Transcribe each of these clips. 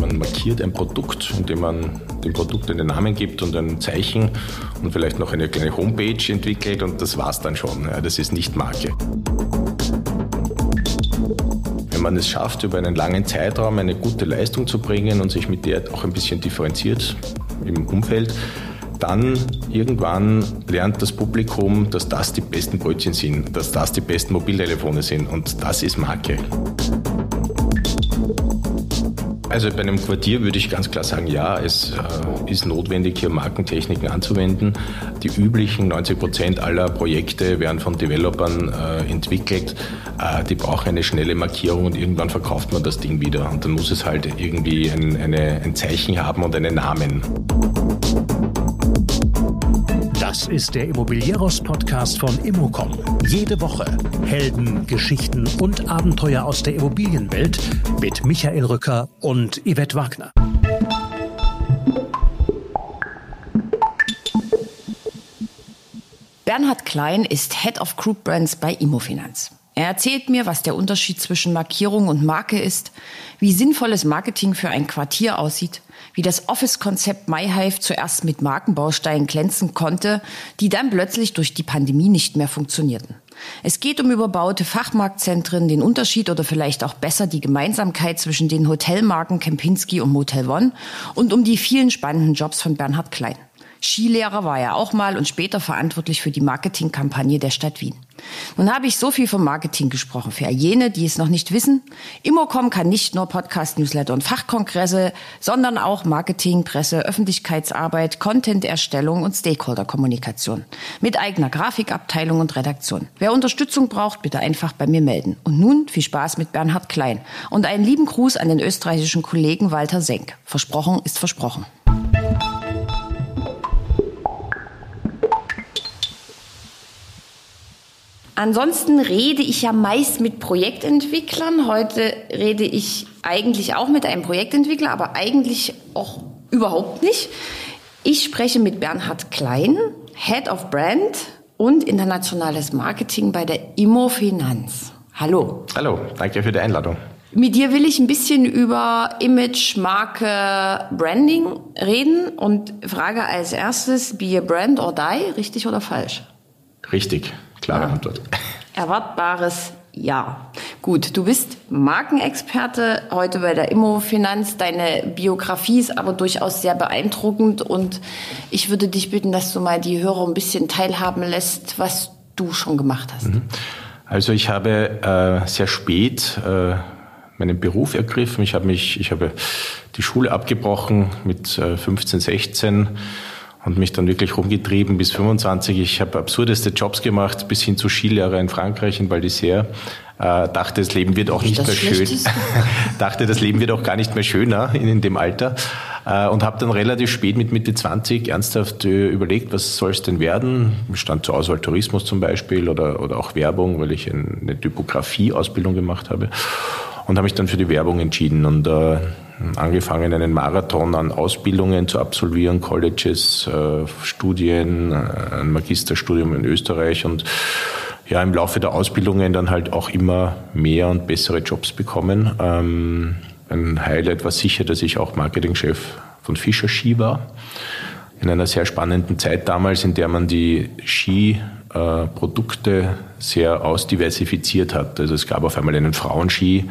Man markiert ein Produkt, indem man dem Produkt einen Namen gibt und ein Zeichen und vielleicht noch eine kleine Homepage entwickelt und das war's dann schon. das ist nicht Marke. Wenn man es schafft, über einen langen Zeitraum eine gute Leistung zu bringen und sich mit der auch ein bisschen differenziert im Umfeld, dann irgendwann lernt das Publikum, dass das die besten Brötchen sind, dass das die besten Mobiltelefone sind und das ist Marke. Also bei einem Quartier würde ich ganz klar sagen, ja, es äh, ist notwendig, hier Markentechniken anzuwenden. Die üblichen 90 Prozent aller Projekte werden von Developern äh, entwickelt. Äh, die brauchen eine schnelle Markierung und irgendwann verkauft man das Ding wieder. Und dann muss es halt irgendwie ein, eine, ein Zeichen haben und einen Namen. Das ist der Immobilieros-Podcast von Immocom. Jede Woche Helden, Geschichten und Abenteuer aus der Immobilienwelt mit Michael Rücker und Yvette Wagner. Bernhard Klein ist Head of Group Brands bei Immofinanz. Er erzählt mir, was der Unterschied zwischen Markierung und Marke ist, wie sinnvolles Marketing für ein Quartier aussieht, wie das Office-Konzept MyHive zuerst mit Markenbausteinen glänzen konnte, die dann plötzlich durch die Pandemie nicht mehr funktionierten. Es geht um überbaute Fachmarktzentren, den Unterschied oder vielleicht auch besser die Gemeinsamkeit zwischen den Hotelmarken Kempinski und Motel One und um die vielen spannenden Jobs von Bernhard Klein. Skilehrer war er auch mal und später verantwortlich für die Marketingkampagne der Stadt Wien. Nun habe ich so viel vom Marketing gesprochen. Für jene, die es noch nicht wissen, Immocom kann nicht nur Podcast, Newsletter und Fachkongresse, sondern auch Marketing, Presse, Öffentlichkeitsarbeit, Content-Erstellung und Stakeholder-Kommunikation. Mit eigener Grafikabteilung und Redaktion. Wer Unterstützung braucht, bitte einfach bei mir melden. Und nun viel Spaß mit Bernhard Klein und einen lieben Gruß an den österreichischen Kollegen Walter Senk. Versprochen ist versprochen. Ansonsten rede ich ja meist mit Projektentwicklern. Heute rede ich eigentlich auch mit einem Projektentwickler, aber eigentlich auch überhaupt nicht. Ich spreche mit Bernhard Klein, Head of Brand und internationales Marketing bei der Immofinanz. Hallo. Hallo, danke für die Einladung. Mit dir will ich ein bisschen über Image, Marke, Branding reden und frage als erstes, be a brand or die, richtig oder falsch? Richtig. Klare ja. Antwort. Erwartbares ja. Gut, du bist Markenexperte heute bei der Immofinanz. Deine Biografie ist aber durchaus sehr beeindruckend und ich würde dich bitten, dass du mal die Hörer ein bisschen teilhaben lässt, was du schon gemacht hast. Mhm. Also ich habe äh, sehr spät äh, meinen Beruf ergriffen. Ich habe mich, ich habe die Schule abgebrochen mit äh, 15, 16 und mich dann wirklich rumgetrieben bis 25. Ich habe absurdeste Jobs gemacht, bis hin zu Skilehrer in Frankreich, in Val d'Isère. Äh, dachte, das Leben wird auch nicht mehr schön. dachte, das Leben wird auch gar nicht mehr schöner in, in dem Alter. Äh, und habe dann relativ spät mit Mitte 20 ernsthaft äh, überlegt, was soll es denn werden? Stand zur Auswahl Tourismus zum Beispiel oder, oder auch Werbung, weil ich eine Typografie-Ausbildung gemacht habe. Und habe mich dann für die Werbung entschieden. Und äh, angefangen, einen Marathon an Ausbildungen zu absolvieren, Colleges, äh, Studien, äh, ein Magisterstudium in Österreich und ja, im Laufe der Ausbildungen dann halt auch immer mehr und bessere Jobs bekommen. Ähm, ein Highlight war sicher, dass ich auch Marketingchef von Fischer Ski war. In einer sehr spannenden Zeit damals, in der man die Skiprodukte sehr ausdiversifiziert hat. Also es gab auf einmal einen Frauenski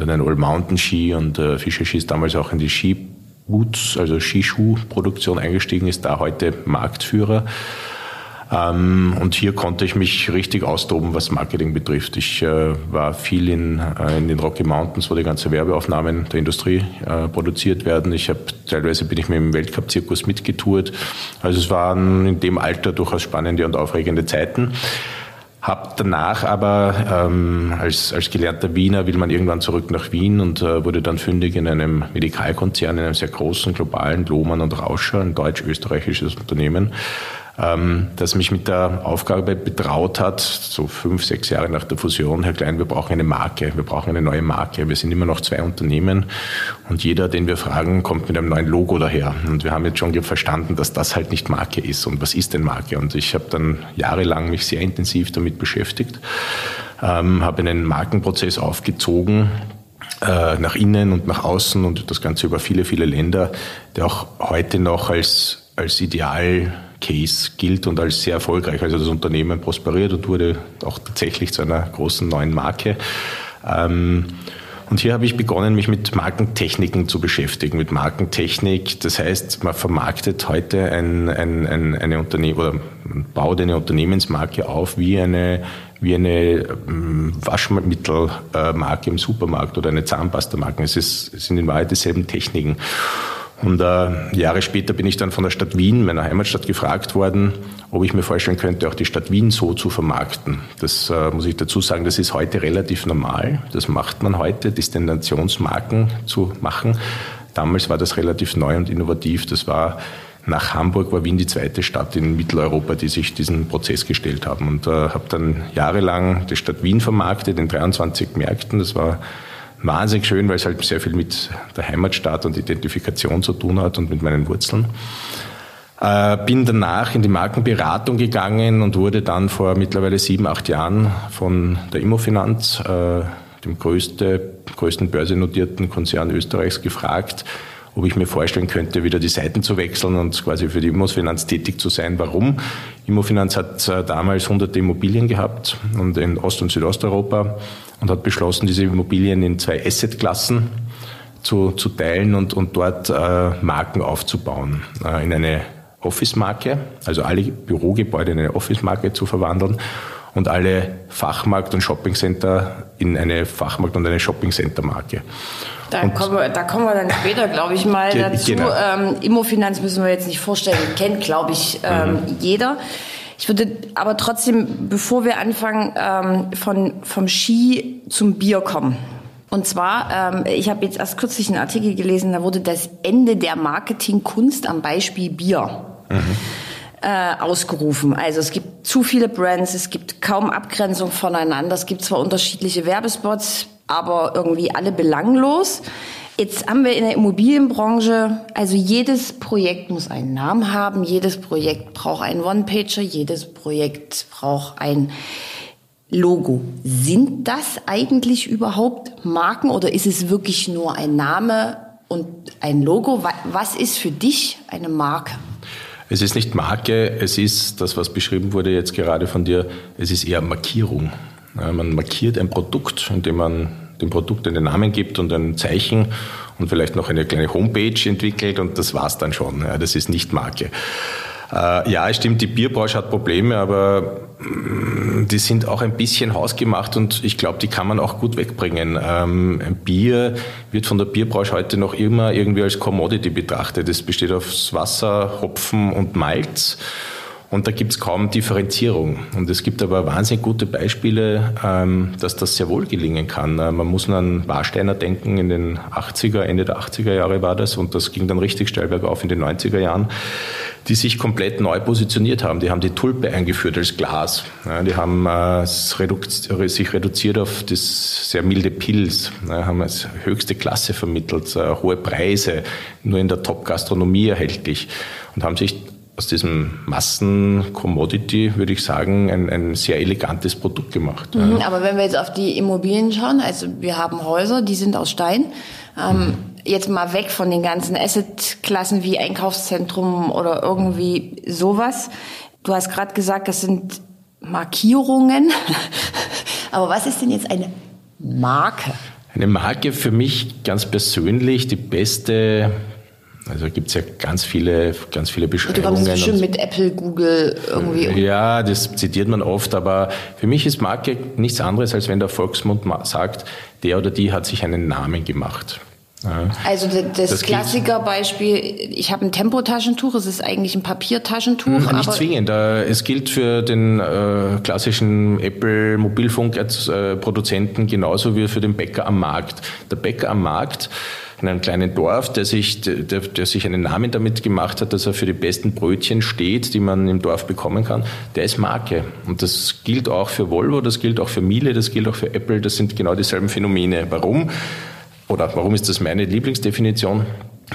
dann ein All-Mountain-Ski und äh, Fischer Ski ist damals auch in die Skiboots, also Skischuhproduktion eingestiegen, ist da heute Marktführer. Ähm, und hier konnte ich mich richtig austoben, was Marketing betrifft. Ich äh, war viel in, äh, in den Rocky Mountains, wo die ganze Werbeaufnahmen der Industrie äh, produziert werden. Ich habe teilweise bin ich mit dem Weltcup-Zirkus mitgetourt. Also es waren in dem Alter durchaus spannende und aufregende Zeiten. Hab danach aber ähm, als, als gelernter Wiener will man irgendwann zurück nach Wien und äh, wurde dann fündig in einem Medikalkonzern, in einem sehr großen globalen Lohmann und Rauscher, ein deutsch-österreichisches Unternehmen ähm, das mich mit der Aufgabe betraut hat, so fünf, sechs Jahre nach der Fusion, Herr Klein, wir brauchen eine Marke, wir brauchen eine neue Marke. Wir sind immer noch zwei Unternehmen und jeder, den wir fragen, kommt mit einem neuen Logo daher. Und wir haben jetzt schon verstanden, dass das halt nicht Marke ist. Und was ist denn Marke? Und ich habe dann jahrelang mich sehr intensiv damit beschäftigt, ähm, habe einen Markenprozess aufgezogen, äh, nach innen und nach außen und das Ganze über viele, viele Länder, der auch heute noch als, als Ideal-Case gilt und als sehr erfolgreich. Also das Unternehmen prosperiert und wurde auch tatsächlich zu einer großen neuen Marke. Ähm, und hier habe ich begonnen, mich mit Markentechniken zu beschäftigen, mit Markentechnik. Das heißt, man vermarktet heute ein, ein, ein, eine Unternehmen oder baut eine Unternehmensmarke auf wie eine, wie eine ähm, Waschmittelmarke im Supermarkt oder eine Zahnpastamarke. Es, ist, es sind in Wahrheit dieselben Techniken. Und äh, Jahre später bin ich dann von der Stadt Wien, meiner Heimatstadt, gefragt worden, ob ich mir vorstellen könnte, auch die Stadt Wien so zu vermarkten. Das äh, muss ich dazu sagen, das ist heute relativ normal. Das macht man heute, Destinationsmarken zu machen. Damals war das relativ neu und innovativ. Das war nach Hamburg war Wien die zweite Stadt in Mitteleuropa, die sich diesen Prozess gestellt haben. Und äh, habe dann jahrelang die Stadt Wien vermarktet in 23 Märkten. Das war wahnsinnig schön, weil es halt sehr viel mit der Heimatstadt und Identifikation zu tun hat und mit meinen Wurzeln. Äh, bin danach in die Markenberatung gegangen und wurde dann vor mittlerweile sieben, acht Jahren von der Immofinanz, äh, dem größte, größten börsennotierten Konzern Österreichs, gefragt, ob ich mir vorstellen könnte, wieder die Seiten zu wechseln und quasi für die Immofinanz tätig zu sein. Warum? Immofinanz hat äh, damals hunderte Immobilien gehabt und in Ost- und Südosteuropa und hat beschlossen, diese Immobilien in zwei Assetklassen zu, zu teilen und, und dort äh, Marken aufzubauen. Äh, in eine Office-Marke, also alle Bürogebäude in eine Office-Marke zu verwandeln und alle Fachmarkt- und Shoppingcenter in eine Fachmarkt- und eine Shoppingcenter-Marke. Da kommen, wir, da kommen wir dann später, glaube ich, mal Ge dazu. Genau. Ähm, Immofinanz müssen wir jetzt nicht vorstellen, kennt, glaube ich, ähm, mhm. jeder. Ich würde aber trotzdem, bevor wir anfangen, ähm, von, vom Ski zum Bier kommen. Und zwar, ähm, ich habe jetzt erst kürzlich einen Artikel gelesen, da wurde das Ende der Marketingkunst am Beispiel Bier. Mhm. Äh, ausgerufen. Also es gibt zu viele Brands, es gibt kaum Abgrenzung voneinander, es gibt zwar unterschiedliche Werbespots, aber irgendwie alle belanglos. Jetzt haben wir in der Immobilienbranche, also jedes Projekt muss einen Namen haben, jedes Projekt braucht einen One-Pager, jedes Projekt braucht ein Logo. Sind das eigentlich überhaupt Marken oder ist es wirklich nur ein Name und ein Logo? Was ist für dich eine Marke? Es ist nicht Marke, es ist das, was beschrieben wurde jetzt gerade von dir, es ist eher Markierung. Man markiert ein Produkt, indem man dem Produkt einen Namen gibt und ein Zeichen und vielleicht noch eine kleine Homepage entwickelt und das war's dann schon. das ist nicht Marke. Äh, ja, es stimmt, die Bierbranche hat Probleme, aber mm, die sind auch ein bisschen hausgemacht und ich glaube, die kann man auch gut wegbringen. Ähm, ein Bier wird von der Bierbranche heute noch immer irgendwie als Commodity betrachtet. Es besteht aus Wasser, Hopfen und Malz. Und da gibt es kaum Differenzierung. Und es gibt aber wahnsinnig gute Beispiele, ähm, dass das sehr wohl gelingen kann. Äh, man muss an Warsteiner denken, in den 80er, Ende der 80er Jahre war das, und das ging dann richtig steil bergauf in den 90er Jahren, die sich komplett neu positioniert haben. Die haben die Tulpe eingeführt als Glas. die haben äh, sich reduziert auf das sehr milde Pilz, haben als höchste Klasse vermittelt, äh, hohe Preise, nur in der Top-Gastronomie erhältlich und haben sich aus diesem Massen-Commodity, würde ich sagen, ein, ein sehr elegantes Produkt gemacht. Mhm, ja. Aber wenn wir jetzt auf die Immobilien schauen, also wir haben Häuser, die sind aus Stein. Ähm, mhm. Jetzt mal weg von den ganzen Asset-Klassen wie Einkaufszentrum oder irgendwie sowas. Du hast gerade gesagt, das sind Markierungen. Aber was ist denn jetzt eine Marke? Eine Marke für mich ganz persönlich die beste also gibt es ja ganz viele, ganz viele Beschreibungen. Du kommst bestimmt mit Apple, Google irgendwie. Um. Ja, das zitiert man oft, aber für mich ist Marke nichts anderes, als wenn der Volksmund sagt, der oder die hat sich einen Namen gemacht. Ja. Also das, das Klassikerbeispiel, ich habe ein Tempotaschentuch, es ist eigentlich ein Papiertaschentuch. Hm, nicht zwingend. Es gilt für den äh, klassischen Apple Mobilfunkproduzenten genauso wie für den Bäcker am Markt. Der Bäcker am Markt in einem kleinen Dorf, der sich, der, der sich einen Namen damit gemacht hat, dass er für die besten Brötchen steht, die man im Dorf bekommen kann, der ist Marke. Und das gilt auch für Volvo, das gilt auch für Miele, das gilt auch für Apple, das sind genau dieselben Phänomene. Warum? Oder warum ist das meine Lieblingsdefinition?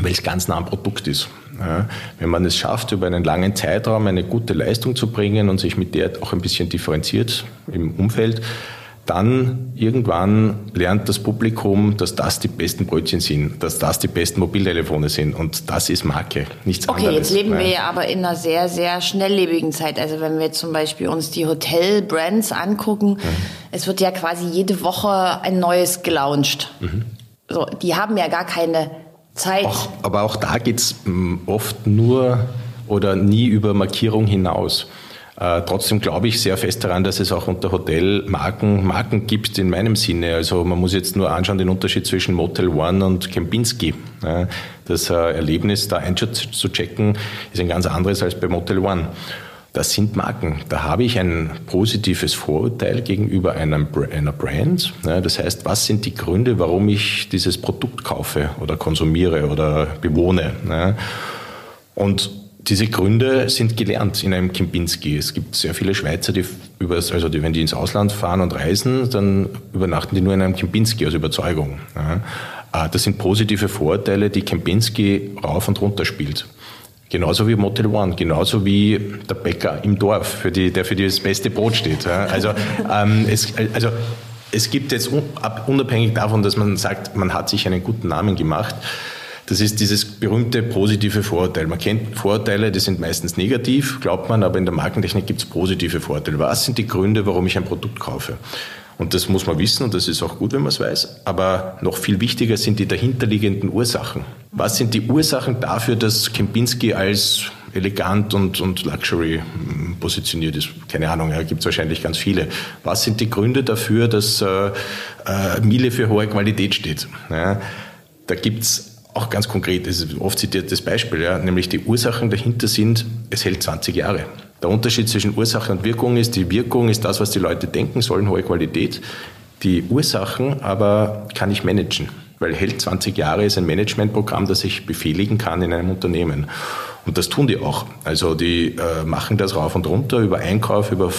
Weil es ganz nah am Produkt ist. Ja, wenn man es schafft, über einen langen Zeitraum eine gute Leistung zu bringen und sich mit der auch ein bisschen differenziert im Umfeld, dann irgendwann lernt das Publikum, dass das die besten Brötchen sind, dass das die besten Mobiltelefone sind und das ist Marke, nichts okay, anderes. Okay, jetzt leben wir ja aber in einer sehr, sehr schnelllebigen Zeit. Also wenn wir zum Beispiel uns die Hotel-Brands angucken, mhm. es wird ja quasi jede Woche ein neues gelauncht. Mhm. So, die haben ja gar keine Zeit. Auch, aber auch da geht's mm, oft nur oder nie über Markierung hinaus. Äh, trotzdem glaube ich sehr fest daran, dass es auch unter Hotelmarken Marken gibt in meinem Sinne. Also man muss jetzt nur anschauen den Unterschied zwischen Motel One und Kempinski. Das äh, Erlebnis da einzuchecken ist ein ganz anderes als bei Motel One. Das sind Marken. Da habe ich ein positives Vorurteil gegenüber einem, einer Brand. Das heißt, was sind die Gründe, warum ich dieses Produkt kaufe oder konsumiere oder bewohne? Und diese Gründe sind gelernt in einem Kempinski. Es gibt sehr viele Schweizer, die übers, also die, wenn die ins Ausland fahren und reisen, dann übernachten die nur in einem Kempinski aus Überzeugung. Ja. Ah, das sind positive Vorurteile, die Kempinski rauf und runter spielt. Genauso wie Motel One, genauso wie der Bäcker im Dorf, für die, der für das beste Brot steht. Ja. Also, ähm, es, also es gibt jetzt unabhängig davon, dass man sagt, man hat sich einen guten Namen gemacht, das ist dieses berühmte positive Vorurteil. Man kennt Vorurteile, die sind meistens negativ, glaubt man, aber in der Markentechnik gibt es positive Vorurteile. Was sind die Gründe, warum ich ein Produkt kaufe? Und das muss man wissen und das ist auch gut, wenn man es weiß. Aber noch viel wichtiger sind die dahinterliegenden Ursachen. Was sind die Ursachen dafür, dass Kempinski als elegant und, und Luxury hm, positioniert ist? Keine Ahnung, ja, gibt es wahrscheinlich ganz viele. Was sind die Gründe dafür, dass äh, äh, Miele für hohe Qualität steht? Ja, da gibt's auch ganz konkret, das ist oft zitiertes Beispiel, ja, nämlich die Ursachen dahinter sind, es hält 20 Jahre. Der Unterschied zwischen Ursache und Wirkung ist, die Wirkung ist das, was die Leute denken sollen, hohe Qualität. Die Ursachen aber kann ich managen, weil hält 20 Jahre ist ein Managementprogramm, das ich befehligen kann in einem Unternehmen. Und das tun die auch. Also die äh, machen das rauf und runter über Einkauf, über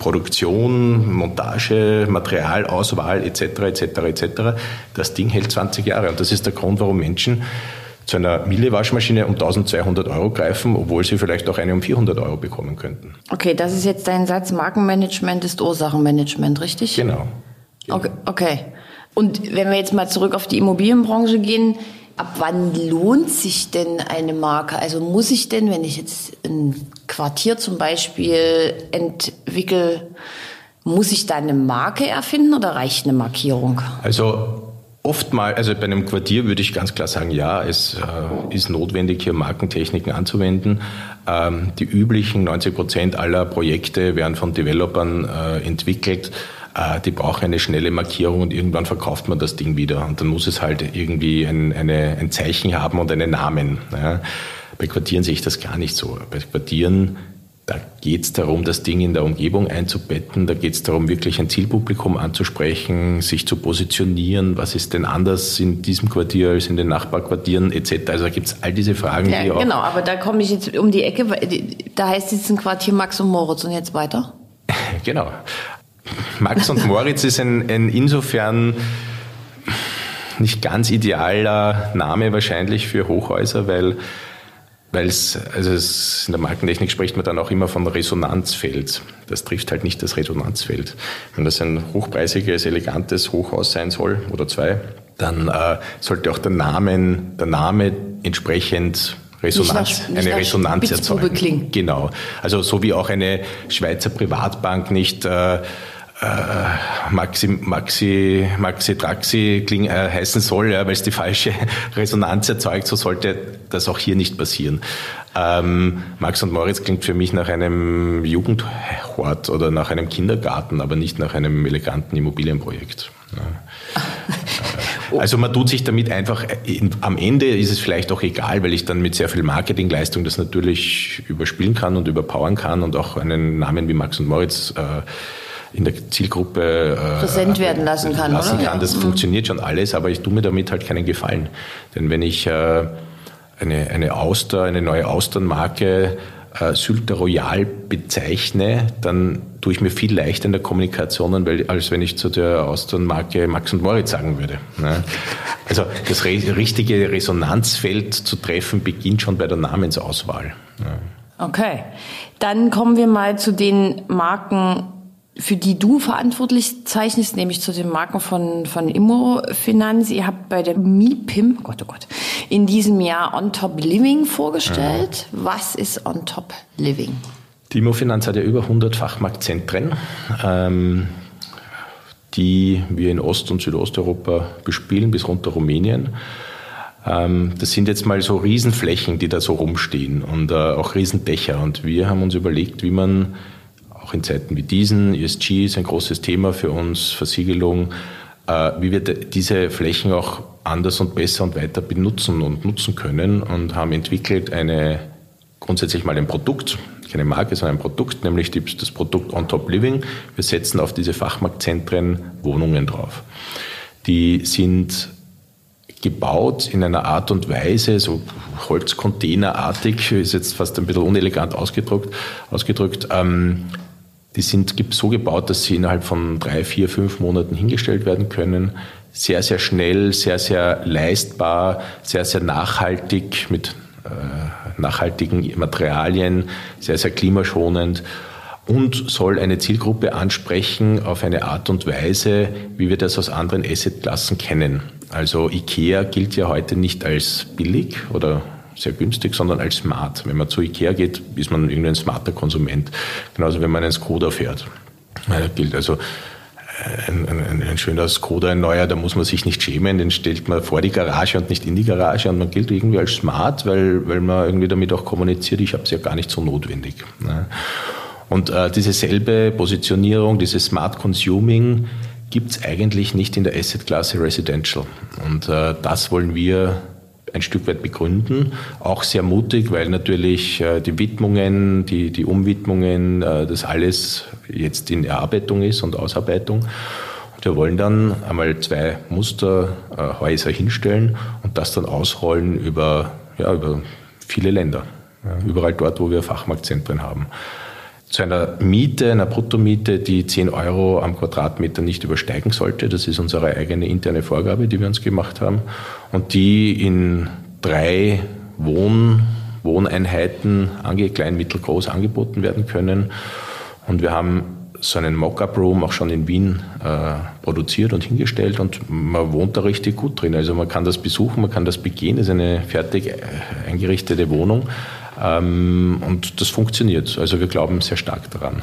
Produktion, Montage, Materialauswahl etc. etc. etc. Das Ding hält 20 Jahre und das ist der Grund, warum Menschen zu einer Miele-Waschmaschine um 1200 Euro greifen, obwohl sie vielleicht auch eine um 400 Euro bekommen könnten. Okay, das ist jetzt dein Satz, Markenmanagement ist Ursachenmanagement, richtig? Genau. genau. Okay, okay. Und wenn wir jetzt mal zurück auf die Immobilienbranche gehen, ab wann lohnt sich denn eine Marke? Also muss ich denn, wenn ich jetzt ein Quartier zum Beispiel entwickle, muss ich da eine Marke erfinden oder reicht eine Markierung? Also Oftmal, also bei einem Quartier würde ich ganz klar sagen, ja, es äh, ist notwendig, hier Markentechniken anzuwenden. Ähm, die üblichen 90 Prozent aller Projekte werden von Developern äh, entwickelt. Äh, die brauchen eine schnelle Markierung und irgendwann verkauft man das Ding wieder. Und dann muss es halt irgendwie ein, eine, ein Zeichen haben und einen Namen. Ja. Bei Quartieren sehe ich das gar nicht so. Bei Quartieren da geht es darum, das Ding in der Umgebung einzubetten. Da geht es darum, wirklich ein Zielpublikum anzusprechen, sich zu positionieren. Was ist denn anders in diesem Quartier als in den Nachbarquartieren etc. Also da gibt es all diese Fragen. Ja, die auch genau, aber da komme ich jetzt um die Ecke. Da heißt jetzt ein Quartier Max und Moritz und jetzt weiter. genau. Max und Moritz ist ein, ein insofern nicht ganz idealer Name wahrscheinlich für Hochhäuser, weil weil es, also es, in der Markentechnik spricht man dann auch immer von Resonanzfeld. Das trifft halt nicht das Resonanzfeld. Wenn das ein hochpreisiges, elegantes Hochhaus sein soll oder zwei, dann äh, sollte auch der Name, der Name entsprechend Resonanz, nicht nach, nicht eine Resonanz erzeugen. Klingen. Genau. Also so wie auch eine Schweizer Privatbank nicht äh, Maxi, Maxi, Maxi Traxi kling, äh, heißen soll, ja, weil es die falsche Resonanz erzeugt, so sollte das auch hier nicht passieren. Ähm, Max und Moritz klingt für mich nach einem Jugendhort oder nach einem Kindergarten, aber nicht nach einem eleganten Immobilienprojekt. Ja. Also man tut sich damit einfach, in, am Ende ist es vielleicht auch egal, weil ich dann mit sehr viel Marketingleistung das natürlich überspielen kann und überpowern kann und auch einen Namen wie Max und Moritz äh, in der Zielgruppe äh, präsent werden lassen kann. Lassen oder? kann. Das ja. funktioniert schon alles, aber ich tue mir damit halt keinen Gefallen. Denn wenn ich äh, eine, eine Auster, eine neue Austernmarke äh, Sylter Royal bezeichne, dann tue ich mir viel leichter in der Kommunikation, weil, als wenn ich zu der Austernmarke Max und Moritz sagen würde. Ne? Also das richtige Resonanzfeld zu treffen beginnt schon bei der Namensauswahl. Okay, dann kommen wir mal zu den Marken, für die du verantwortlich zeichnest, nämlich zu den Marken von, von Immofinanz. Ihr habt bei der MIPIM, oh Gott, oh Gott, in diesem Jahr On Top Living vorgestellt. Ja. Was ist On Top Living? Die Immofinanz hat ja über 100 Fachmarktzentren, ähm, die wir in Ost- und Südosteuropa bespielen, bis runter Rumänien. Ähm, das sind jetzt mal so Riesenflächen, die da so rumstehen und äh, auch Riesendächer. Und wir haben uns überlegt, wie man auch in Zeiten wie diesen, ESG ist ein großes Thema für uns, Versiegelung, äh, wie wir diese Flächen auch anders und besser und weiter benutzen und nutzen können und haben entwickelt eine grundsätzlich mal ein Produkt, keine Marke, sondern ein Produkt, nämlich das Produkt On Top Living. Wir setzen auf diese Fachmarktzentren Wohnungen drauf. Die sind gebaut in einer Art und Weise, so Holzcontainerartig, ist jetzt fast ein bisschen unelegant ausgedrückt, ausgedrückt ähm, die sind so gebaut, dass sie innerhalb von drei, vier, fünf Monaten hingestellt werden können. Sehr, sehr schnell, sehr, sehr leistbar, sehr, sehr nachhaltig mit äh, nachhaltigen Materialien, sehr, sehr klimaschonend und soll eine Zielgruppe ansprechen auf eine Art und Weise, wie wir das aus anderen Assetklassen kennen. Also IKEA gilt ja heute nicht als billig oder sehr günstig, sondern als smart. Wenn man zu Ikea geht, ist man irgendwie ein smarter Konsument. Genauso wenn man einen Skoda fährt. Also äh, ein, ein, ein, schöner Skoda, ein neuer, da muss man sich nicht schämen, den stellt man vor die Garage und nicht in die Garage und man gilt irgendwie als smart, weil, weil man irgendwie damit auch kommuniziert, ich habe es ja gar nicht so notwendig. Ne? Und äh, diese selbe Positionierung, dieses Smart Consuming gibt es eigentlich nicht in der Asset-Klasse Residential. Und äh, das wollen wir ein Stück weit begründen. Auch sehr mutig, weil natürlich äh, die Widmungen, die, die Umwidmungen, äh, das alles jetzt in Erarbeitung ist und Ausarbeitung. Und wir wollen dann einmal zwei Musterhäuser hinstellen und das dann ausrollen über, ja, über viele Länder. Ja, überall dort, wo wir Fachmarktzentren haben zu einer Miete, einer Bruttomiete, die 10 Euro am Quadratmeter nicht übersteigen sollte. Das ist unsere eigene interne Vorgabe, die wir uns gemacht haben. Und die in drei Wohn Wohneinheiten, klein, mittel, groß angeboten werden können. Und wir haben so einen Mock-up-Room auch schon in Wien äh, produziert und hingestellt und man wohnt da richtig gut drin. Also man kann das besuchen, man kann das begehen. Das ist eine fertig äh, eingerichtete Wohnung. Ähm, und das funktioniert. Also wir glauben sehr stark daran.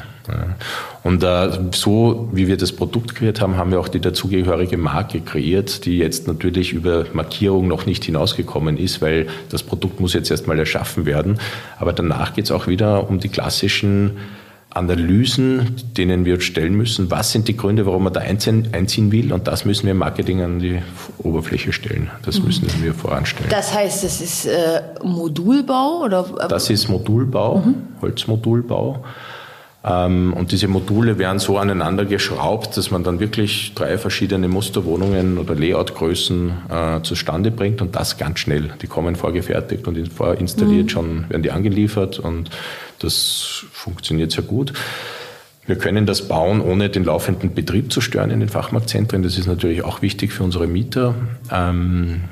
Und äh, so wie wir das Produkt kreiert haben, haben wir auch die dazugehörige Marke kreiert, die jetzt natürlich über Markierung noch nicht hinausgekommen ist, weil das Produkt muss jetzt erstmal erschaffen werden. Aber danach geht es auch wieder um die klassischen Analysen, denen wir stellen müssen. Was sind die Gründe, warum man da einziehen, einziehen will? Und das müssen wir im Marketing an die Oberfläche stellen. Das mhm. müssen wir voranstellen. Das heißt, das ist äh, Modulbau? Oder? Das ist Modulbau, mhm. Holzmodulbau. Ähm, und diese Module werden so aneinander geschraubt, dass man dann wirklich drei verschiedene Musterwohnungen oder Layoutgrößen äh, zustande bringt und das ganz schnell. Die kommen vorgefertigt und vorinstalliert mhm. schon, werden die angeliefert und das funktioniert sehr gut. Wir können das bauen, ohne den laufenden Betrieb zu stören in den Fachmarktzentren. Das ist natürlich auch wichtig für unsere Mieter. Ähm,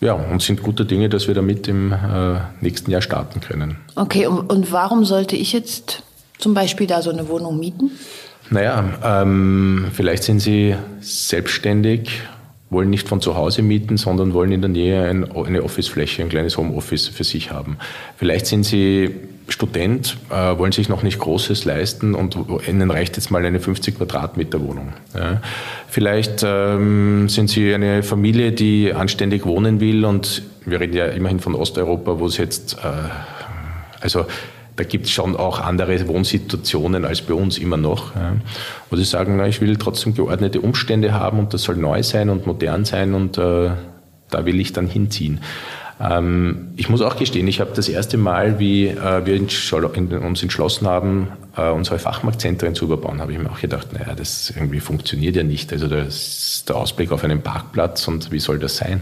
ja, und sind gute Dinge, dass wir damit im äh, nächsten Jahr starten können. Okay, und, und warum sollte ich jetzt zum Beispiel da so eine Wohnung mieten? Naja, ähm, vielleicht sind Sie selbstständig, wollen nicht von zu Hause mieten, sondern wollen in der Nähe ein, eine Officefläche, ein kleines Homeoffice für sich haben. Vielleicht sind Sie Student, äh, wollen sich noch nicht Großes leisten und Ihnen reicht jetzt mal eine 50 Quadratmeter Wohnung. Ja. Vielleicht ähm, sind Sie eine Familie, die anständig wohnen will und wir reden ja immerhin von Osteuropa, wo es jetzt, äh, also da gibt es schon auch andere Wohnsituationen als bei uns immer noch. Ja. Wo sie sagen, na, ich will trotzdem geordnete Umstände haben und das soll neu sein und modern sein und äh, da will ich dann hinziehen. Ähm, ich muss auch gestehen, ich habe das erste Mal, wie äh, wir uns entschlossen haben, äh, unsere Fachmarktzentren zu überbauen, habe ich mir auch gedacht, naja, das irgendwie funktioniert ja nicht. Also das der Ausblick auf einen Parkplatz und wie soll das sein?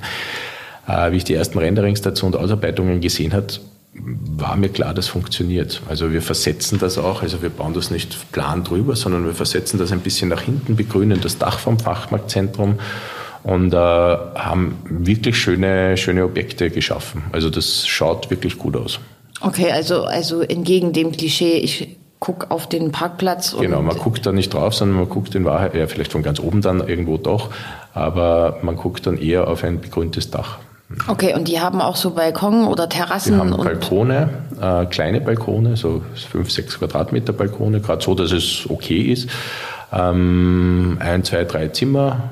Äh, wie ich die ersten Renderings dazu und Ausarbeitungen gesehen habe, war mir klar, das funktioniert. Also wir versetzen das auch, also wir bauen das nicht plan drüber, sondern wir versetzen das ein bisschen nach hinten, begrünen das Dach vom Fachmarktzentrum und äh, haben wirklich schöne, schöne Objekte geschaffen. Also das schaut wirklich gut aus. Okay, also, also entgegen dem Klischee, ich gucke auf den Parkplatz. genau, man guckt da nicht drauf, sondern man guckt in Wahrheit, ja, vielleicht von ganz oben dann irgendwo doch, aber man guckt dann eher auf ein begrüntes Dach. Okay, und die haben auch so Balkon oder Terrassen? Die haben Balkone, äh, kleine Balkone, so 5, 6 Quadratmeter Balkone, gerade so, dass es okay ist. Ähm, ein, zwei, drei Zimmer.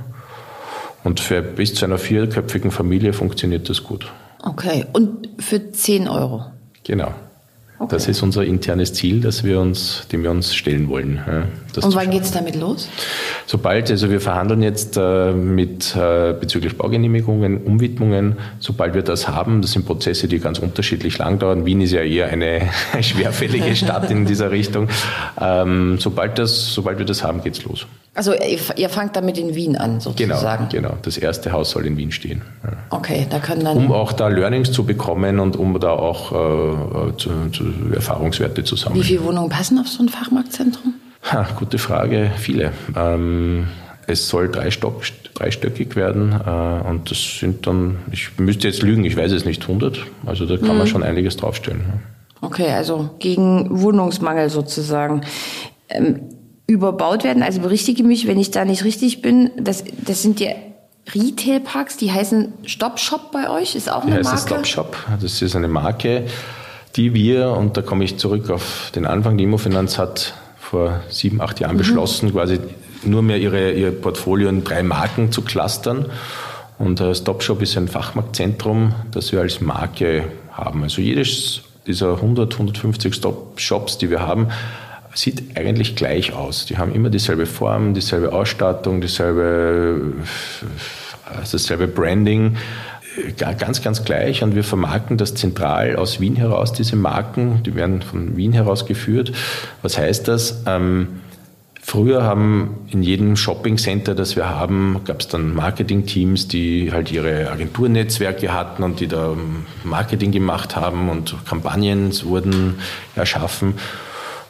Und für bis zu einer vierköpfigen Familie funktioniert das gut. Okay, und für 10 Euro? Genau. Okay. Das ist unser internes Ziel, das wir uns, dem wir uns stellen wollen. Ja, Und wann geht es damit los? Sobald, also wir verhandeln jetzt äh, mit äh, bezüglich Baugenehmigungen, Umwidmungen, sobald wir das haben, das sind Prozesse, die ganz unterschiedlich lang dauern. Wien ist ja eher eine schwerfällige Stadt in dieser Richtung. Ähm, sobald, das, sobald wir das haben, geht's los. Also ihr fangt damit in Wien an, sozusagen? Genau, genau. Das erste Haus soll in Wien stehen. Ja. Okay, da können dann... Um auch da Learnings zu bekommen und um da auch äh, zu, zu Erfahrungswerte zu sammeln. Wie viele Wohnungen passen auf so ein Fachmarktzentrum? Ha, gute Frage, viele. Ähm, es soll dreistock, dreistöckig werden äh, und das sind dann, ich müsste jetzt lügen, ich weiß es nicht, 100. Also da kann mhm. man schon einiges draufstellen. Okay, also gegen Wohnungsmangel sozusagen. Ähm, überbaut werden, also berichtige mich, wenn ich da nicht richtig bin, das, das sind ja Retail-Parks, die heißen Stop Shop bei euch, ist auch eine die Marke? Stop Shop, das ist eine Marke, die wir, und da komme ich zurück auf den Anfang, die Immofinanz hat vor sieben, acht Jahren mhm. beschlossen, quasi nur mehr ihre, ihr Portfolio in drei Marken zu clustern. Und äh, Stop Shop ist ein Fachmarktzentrum, das wir als Marke haben. Also jedes dieser 100, 150 Stop Shops, die wir haben, sieht eigentlich gleich aus. Die haben immer dieselbe Form, dieselbe Ausstattung, dieselbe, also dasselbe Branding ganz, ganz gleich und wir vermarkten das zentral aus Wien heraus, diese Marken, die werden von Wien heraus geführt. Was heißt das? Ähm, früher haben in jedem Shopping-Center, das wir haben, gab es dann Marketing-Teams, die halt ihre Agenturnetzwerke hatten und die da Marketing gemacht haben und Kampagnen wurden erschaffen.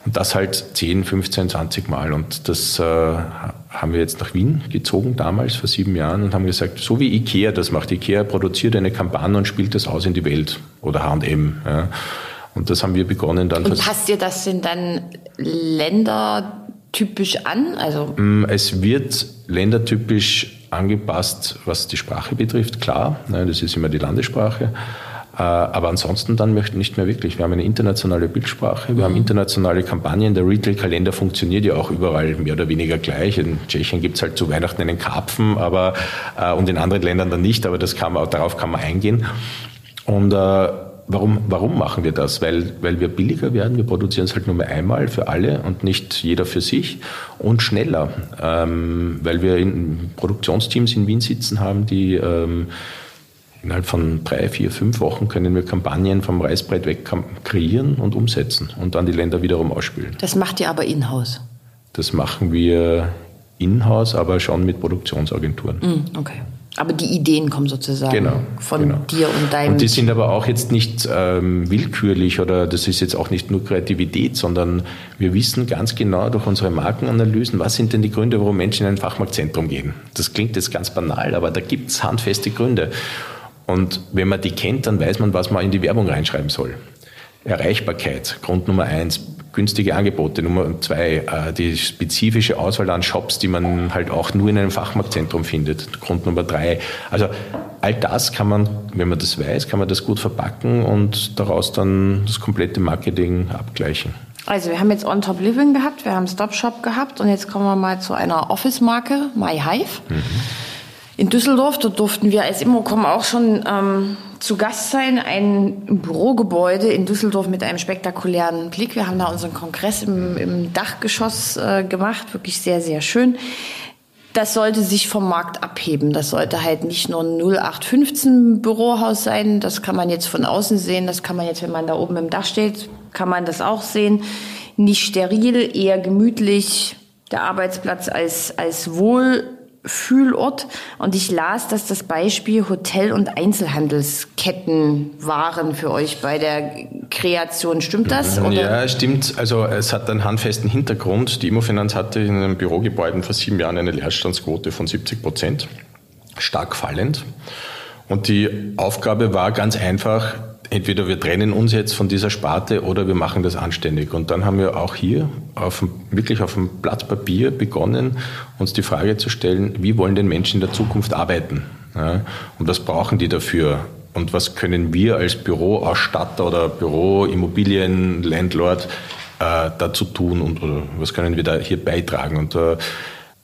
Und das halt 10, 15, 20 Mal. Und das äh, haben wir jetzt nach Wien gezogen, damals vor sieben Jahren, und haben gesagt, so wie IKEA das macht. IKEA produziert eine Kampagne und spielt das aus in die Welt. Oder H&M. Ja. Und das haben wir begonnen dann. Und passt ihr das denn dann ländertypisch an? Also mm, es wird ländertypisch angepasst, was die Sprache betrifft, klar. Das ist immer die Landessprache. Äh, aber ansonsten dann nicht mehr wirklich. Wir haben eine internationale Bildsprache, wir haben internationale Kampagnen. Der Retail-Kalender funktioniert ja auch überall mehr oder weniger gleich. In Tschechien gibt es halt zu Weihnachten einen Karpfen aber, äh, und in anderen Ländern dann nicht, aber das kann man, darauf kann man eingehen. Und äh, Warum, warum machen wir das? Weil, weil wir billiger werden. Wir produzieren es halt nur mehr einmal für alle und nicht jeder für sich und schneller, ähm, weil wir in Produktionsteams in Wien sitzen haben, die ähm, Innerhalb von drei, vier, fünf Wochen können wir Kampagnen vom Reißbrett weg kreieren und umsetzen und dann die Länder wiederum ausspielen. Das macht ihr aber in-house? Das machen wir in-house, aber schon mit Produktionsagenturen. Mm, okay. Aber die Ideen kommen sozusagen genau, von genau. dir und deinem. Und die sind aber auch jetzt nicht ähm, willkürlich oder das ist jetzt auch nicht nur Kreativität, sondern wir wissen ganz genau durch unsere Markenanalysen, was sind denn die Gründe, warum Menschen in ein Fachmarktzentrum gehen. Das klingt jetzt ganz banal, aber da gibt es handfeste Gründe. Und wenn man die kennt, dann weiß man, was man in die Werbung reinschreiben soll. Erreichbarkeit, Grund Nummer eins, günstige Angebote, Nummer zwei, äh, die spezifische Auswahl an Shops, die man halt auch nur in einem Fachmarktzentrum findet, Grund Nummer drei. Also all das kann man, wenn man das weiß, kann man das gut verpacken und daraus dann das komplette Marketing abgleichen. Also wir haben jetzt On Top Living gehabt, wir haben Stop Shop gehabt und jetzt kommen wir mal zu einer Office-Marke, MyHive. Mhm in Düsseldorf. Dort durften wir als Immocom auch schon ähm, zu Gast sein. Ein Bürogebäude in Düsseldorf mit einem spektakulären Blick. Wir haben da unseren Kongress im, im Dachgeschoss äh, gemacht. Wirklich sehr, sehr schön. Das sollte sich vom Markt abheben. Das sollte halt nicht nur ein 0815 Bürohaus sein. Das kann man jetzt von außen sehen. Das kann man jetzt, wenn man da oben im Dach steht, kann man das auch sehen. Nicht steril, eher gemütlich. Der Arbeitsplatz als, als wohl Fühlort und ich las, dass das Beispiel Hotel- und Einzelhandelsketten waren für euch bei der Kreation. Stimmt das? Oder? Ja, stimmt. Also es hat einen handfesten Hintergrund. Die Immofinanz hatte in einem Bürogebäuden vor sieben Jahren eine Leerstandsquote von 70 Prozent, stark fallend. Und die Aufgabe war ganz einfach, entweder wir trennen uns jetzt von dieser Sparte oder wir machen das anständig. Und dann haben wir auch hier auf, wirklich auf einem Blatt Papier begonnen, uns die Frage zu stellen, wie wollen denn Menschen in der Zukunft arbeiten? Ja, und was brauchen die dafür? Und was können wir als Büroausstatter oder Büroimmobilienlandlord äh, dazu tun und oder was können wir da hier beitragen? Und äh,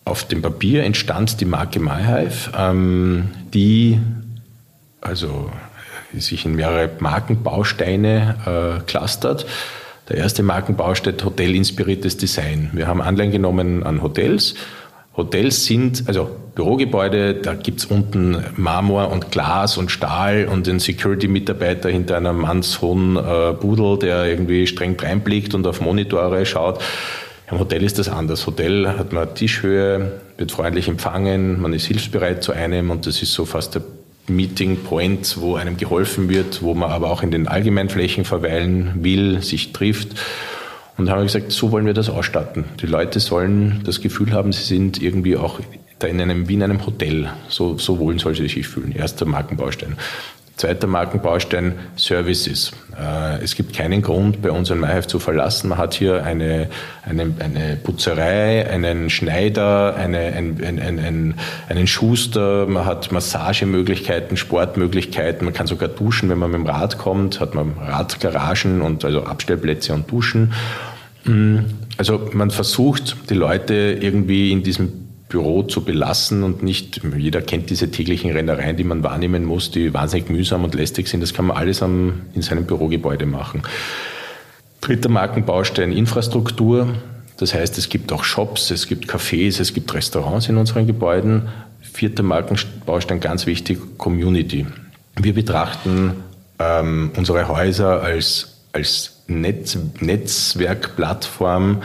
auf dem Papier entstand die Marke MyHive, ähm, die also sich in mehrere Markenbausteine äh, clustert. Der erste Markenbaustein Hotel-inspiriertes Design. Wir haben Anleihen genommen an Hotels. Hotels sind, also Bürogebäude, da gibt's unten Marmor und Glas und Stahl und den Security-Mitarbeiter hinter einer mannshohen äh, Budel, der irgendwie streng reinblickt und auf Monitore schaut. Im Hotel ist das anders. Hotel hat man Tischhöhe, wird freundlich empfangen, man ist hilfsbereit zu einem und das ist so fast der Meeting Point, wo einem geholfen wird, wo man aber auch in den Allgemeinflächen verweilen will, sich trifft. Und haben wir gesagt, so wollen wir das ausstatten. Die Leute sollen das Gefühl haben, sie sind irgendwie auch da in einem, wie in einem Hotel. So, so wohl soll sie sich fühlen. Erster Markenbaustein. Zweiter Markenbaustein Services. Äh, es gibt keinen Grund, bei uns ein MyHive zu verlassen. Man hat hier eine, eine, eine Putzerei, einen Schneider, eine, ein, ein, ein, einen Schuster, man hat Massagemöglichkeiten, Sportmöglichkeiten, man kann sogar duschen, wenn man mit dem Rad kommt, hat man Radgaragen und also Abstellplätze und Duschen. Mm, also man versucht, die Leute irgendwie in diesem Büro zu belassen und nicht, jeder kennt diese täglichen Rennereien, die man wahrnehmen muss, die wahnsinnig mühsam und lästig sind. Das kann man alles am, in seinem Bürogebäude machen. Dritter Markenbaustein Infrastruktur. Das heißt, es gibt auch Shops, es gibt Cafés, es gibt Restaurants in unseren Gebäuden. Vierter Markenbaustein, ganz wichtig, Community. Wir betrachten ähm, unsere Häuser als, als Netz, Netzwerkplattform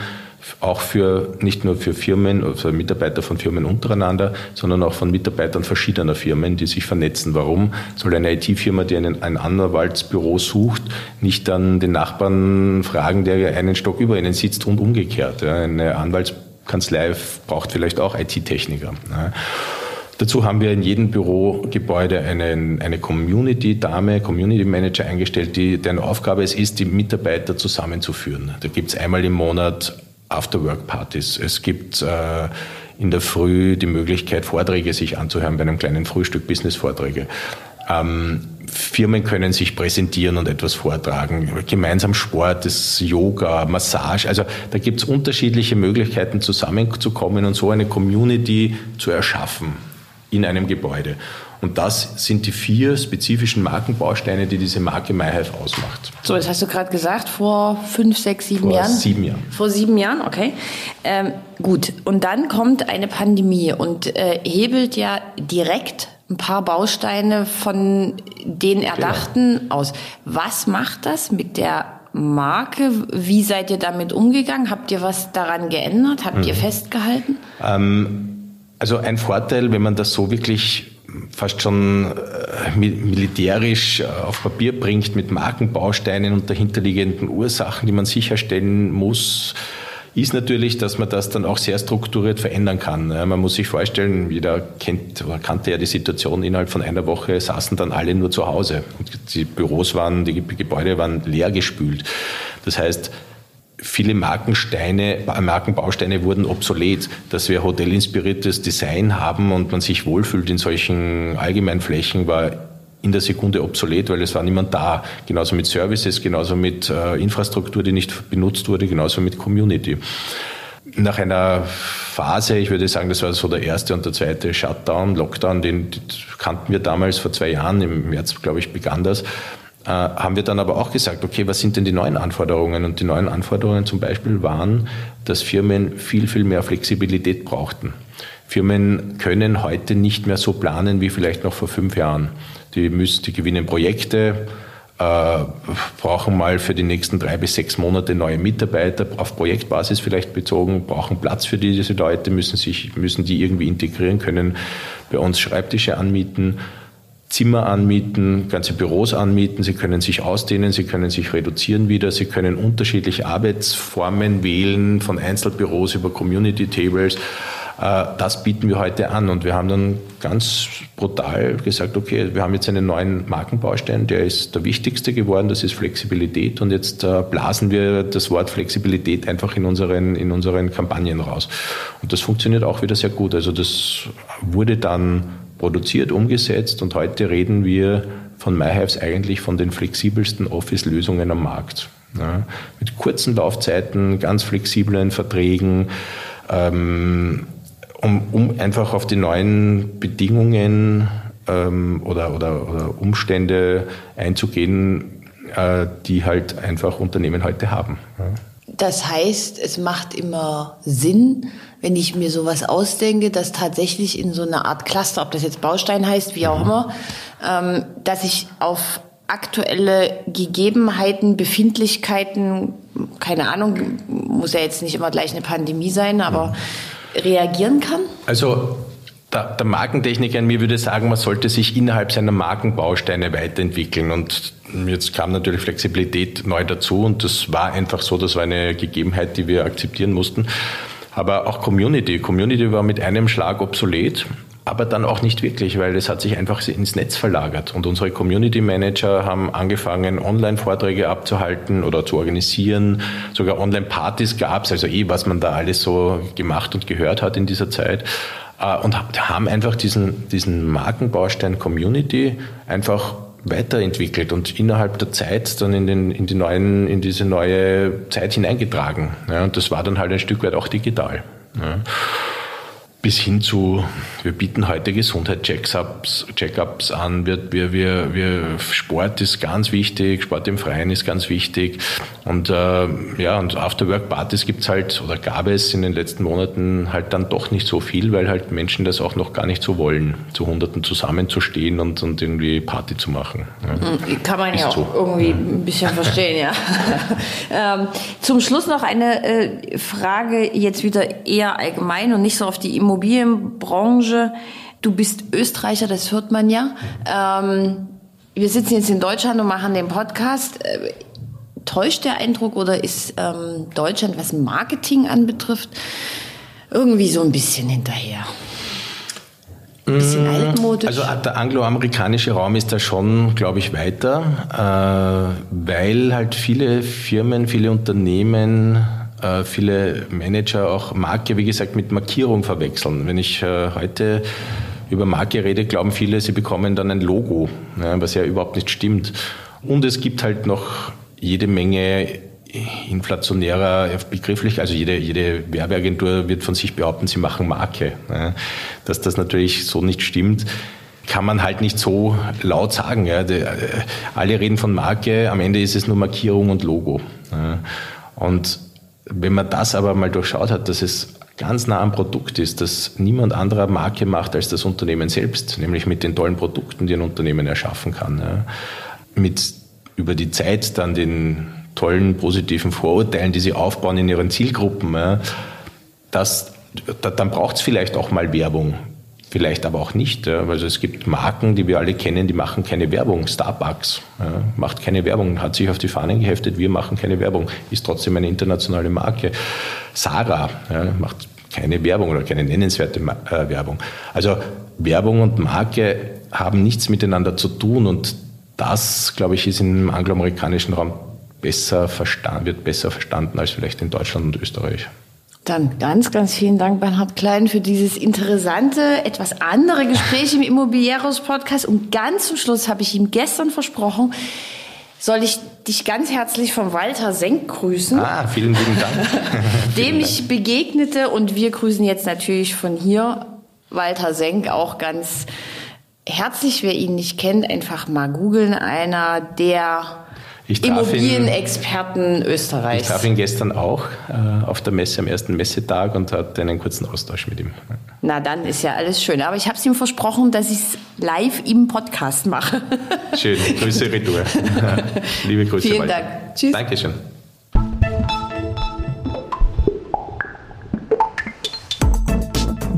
auch für nicht nur für Firmen, also Mitarbeiter von Firmen untereinander, sondern auch von Mitarbeitern verschiedener Firmen, die sich vernetzen. Warum soll eine IT-Firma, die einen, ein Anwaltsbüro sucht, nicht dann den Nachbarn fragen, der einen Stock über ihnen sitzt und umgekehrt? Eine Anwaltskanzlei braucht vielleicht auch IT-Techniker. Dazu haben wir in jedem Bürogebäude einen, eine Community-Dame, Community Manager eingestellt, die, deren Aufgabe es ist, die Mitarbeiter zusammenzuführen. Da gibt es einmal im Monat After-Work-Partys. Es gibt äh, in der Früh die Möglichkeit, Vorträge sich anzuhören bei einem kleinen Frühstück, Business-Vorträge. Ähm, Firmen können sich präsentieren und etwas vortragen. Gemeinsam Sport, das Yoga, Massage. Also da gibt es unterschiedliche Möglichkeiten, zusammenzukommen und so eine Community zu erschaffen in einem Gebäude. Und das sind die vier spezifischen Markenbausteine, die diese Marke MyHive ausmacht. So, das hast du gerade gesagt, vor fünf, sechs, sieben vor Jahren? Vor sieben Jahren. Vor sieben Jahren, okay. Ähm, gut, und dann kommt eine Pandemie und äh, hebelt ja direkt ein paar Bausteine von den genau. Erdachten genau. aus. Was macht das mit der Marke? Wie seid ihr damit umgegangen? Habt ihr was daran geändert? Habt mhm. ihr festgehalten? Ähm, also ein Vorteil, wenn man das so wirklich fast schon äh, militärisch äh, auf Papier bringt mit Markenbausteinen und dahinterliegenden Ursachen, die man sicherstellen muss, ist natürlich, dass man das dann auch sehr strukturiert verändern kann. Man muss sich vorstellen, jeder kennt oder kannte ja die Situation, innerhalb von einer Woche saßen dann alle nur zu Hause. Die Büros waren, die Gebäude waren leer gespült. Das heißt, viele Markensteine, Markenbausteine wurden obsolet, dass wir hotelinspiriertes Design haben und man sich wohlfühlt in solchen Allgemeinflächen war in der Sekunde obsolet, weil es war niemand da. Genauso mit Services, genauso mit äh, Infrastruktur, die nicht benutzt wurde, genauso mit Community. Nach einer Phase, ich würde sagen, das war so der erste und der zweite Shutdown, Lockdown, den, den kannten wir damals vor zwei Jahren, im März, glaube ich, begann das äh, haben wir dann aber auch gesagt, okay, was sind denn die neuen Anforderungen? Und die neuen Anforderungen zum Beispiel waren, dass Firmen viel, viel mehr Flexibilität brauchten. Firmen können heute nicht mehr so planen wie vielleicht noch vor fünf Jahren. Die müssen, die gewinnen Projekte, äh, brauchen mal für die nächsten drei bis sechs Monate neue Mitarbeiter, auf Projektbasis vielleicht bezogen, brauchen Platz für diese Leute, müssen sich, müssen die irgendwie integrieren können, bei uns Schreibtische anmieten Zimmer anmieten, ganze Büros anmieten, Sie können sich ausdehnen, Sie können sich reduzieren wieder, Sie können unterschiedliche Arbeitsformen wählen, von Einzelbüros über Community Tables. Äh, das bieten wir heute an und wir haben dann ganz brutal gesagt, okay, wir haben jetzt einen neuen Markenbaustein, der ist der wichtigste geworden, das ist Flexibilität und jetzt äh, blasen wir das Wort Flexibilität einfach in unseren, in unseren Kampagnen raus. Und das funktioniert auch wieder sehr gut. Also das wurde dann produziert, umgesetzt und heute reden wir von MyHives eigentlich von den flexibelsten Office-Lösungen am Markt. Ja, mit kurzen Laufzeiten, ganz flexiblen Verträgen, ähm, um, um einfach auf die neuen Bedingungen ähm, oder, oder, oder Umstände einzugehen, äh, die halt einfach Unternehmen heute haben. Ja. Das heißt, es macht immer Sinn, wenn ich mir sowas ausdenke, dass tatsächlich in so einer Art Cluster, ob das jetzt Baustein heißt, wie auch mhm. immer, ähm, dass ich auf aktuelle Gegebenheiten, Befindlichkeiten, keine Ahnung, muss ja jetzt nicht immer gleich eine Pandemie sein, aber reagieren kann? Also der, der Markentechniker in mir würde sagen, man sollte sich innerhalb seiner Markenbausteine weiterentwickeln. Und jetzt kam natürlich Flexibilität neu dazu und das war einfach so, das war eine Gegebenheit, die wir akzeptieren mussten. Aber auch Community. Community war mit einem Schlag obsolet aber dann auch nicht wirklich, weil es hat sich einfach ins Netz verlagert. Und unsere Community Manager haben angefangen, Online-Vorträge abzuhalten oder zu organisieren. Sogar Online-Partys gab es, also eh, was man da alles so gemacht und gehört hat in dieser Zeit. Äh, und haben einfach diesen, diesen Markenbaustein Community einfach weiterentwickelt und innerhalb der Zeit dann in, den, in, die neuen, in diese neue Zeit hineingetragen. Ja, und das war dann halt ein Stück weit auch digital. Ja bis hin zu, wir bieten heute Gesundheitscheckups Check-ups an, wir, wir, wir, wir, Sport ist ganz wichtig, Sport im Freien ist ganz wichtig und äh, ja, und After-Work-Partys gibt's halt oder gab es in den letzten Monaten halt dann doch nicht so viel, weil halt Menschen das auch noch gar nicht so wollen, zu Hunderten zusammenzustehen und, und irgendwie Party zu machen. Ja. Hm, kann man ist ja auch so. irgendwie ein bisschen verstehen, ja. ähm, zum Schluss noch eine äh, Frage, jetzt wieder eher allgemein und nicht so auf die Immobilien Immobilienbranche. Du bist Österreicher, das hört man ja. Ähm, wir sitzen jetzt in Deutschland und machen den Podcast. Äh, täuscht der Eindruck oder ist ähm, Deutschland, was Marketing anbetrifft, irgendwie so ein bisschen hinterher? Ein bisschen mm, altmodisch. Also der angloamerikanische Raum ist da schon, glaube ich, weiter, äh, weil halt viele Firmen, viele Unternehmen äh, viele Manager auch Marke, wie gesagt, mit Markierung verwechseln. Wenn ich äh, heute über Marke rede, glauben viele, sie bekommen dann ein Logo, was ja überhaupt nicht stimmt. Und es gibt halt noch jede Menge inflationärer begrifflich, also jede, jede Werbeagentur wird von sich behaupten, sie machen Marke. Dass das natürlich so nicht stimmt, kann man halt nicht so laut sagen. Äh, alle reden von Marke, am Ende ist es nur Markierung und Logo. Und wenn man das aber mal durchschaut hat, dass es ganz nah am Produkt ist, dass niemand anderer Marke macht als das Unternehmen selbst, nämlich mit den tollen Produkten, die ein Unternehmen erschaffen kann. Ja. Mit über die Zeit dann den tollen positiven Vorurteilen, die sie aufbauen in ihren Zielgruppen, ja. das, dann braucht es vielleicht auch mal Werbung vielleicht aber auch nicht. Also es gibt Marken, die wir alle kennen, die machen keine Werbung. Starbucks ja, macht keine Werbung, hat sich auf die Fahnen geheftet, wir machen keine Werbung, ist trotzdem eine internationale Marke. Sarah ja, macht keine Werbung oder keine nennenswerte äh, Werbung. Also Werbung und Marke haben nichts miteinander zu tun und das, glaube ich, ist im angloamerikanischen Raum besser verstanden, wird besser verstanden als vielleicht in Deutschland und Österreich. Dann ganz, ganz vielen Dank, Bernhard Klein, für dieses interessante, etwas andere Gespräch im Immobilieros Podcast. Und ganz zum Schluss habe ich ihm gestern versprochen, soll ich dich ganz herzlich von Walter Senk grüßen. Ah, vielen lieben Dank. dem ich begegnete und wir grüßen jetzt natürlich von hier Walter Senk auch ganz herzlich. Wer ihn nicht kennt, einfach mal googeln. Einer der Immobilienexperten Österreichs. Ich traf ihn gestern auch äh, auf der Messe am ersten Messetag und hatte einen kurzen Austausch mit ihm. Na, dann ist ja alles schön. Aber ich habe es ihm versprochen, dass ich es live im Podcast mache. Schön. Grüße Retour. Liebe Grüße. Vielen. Dank. Tschüss. Dankeschön.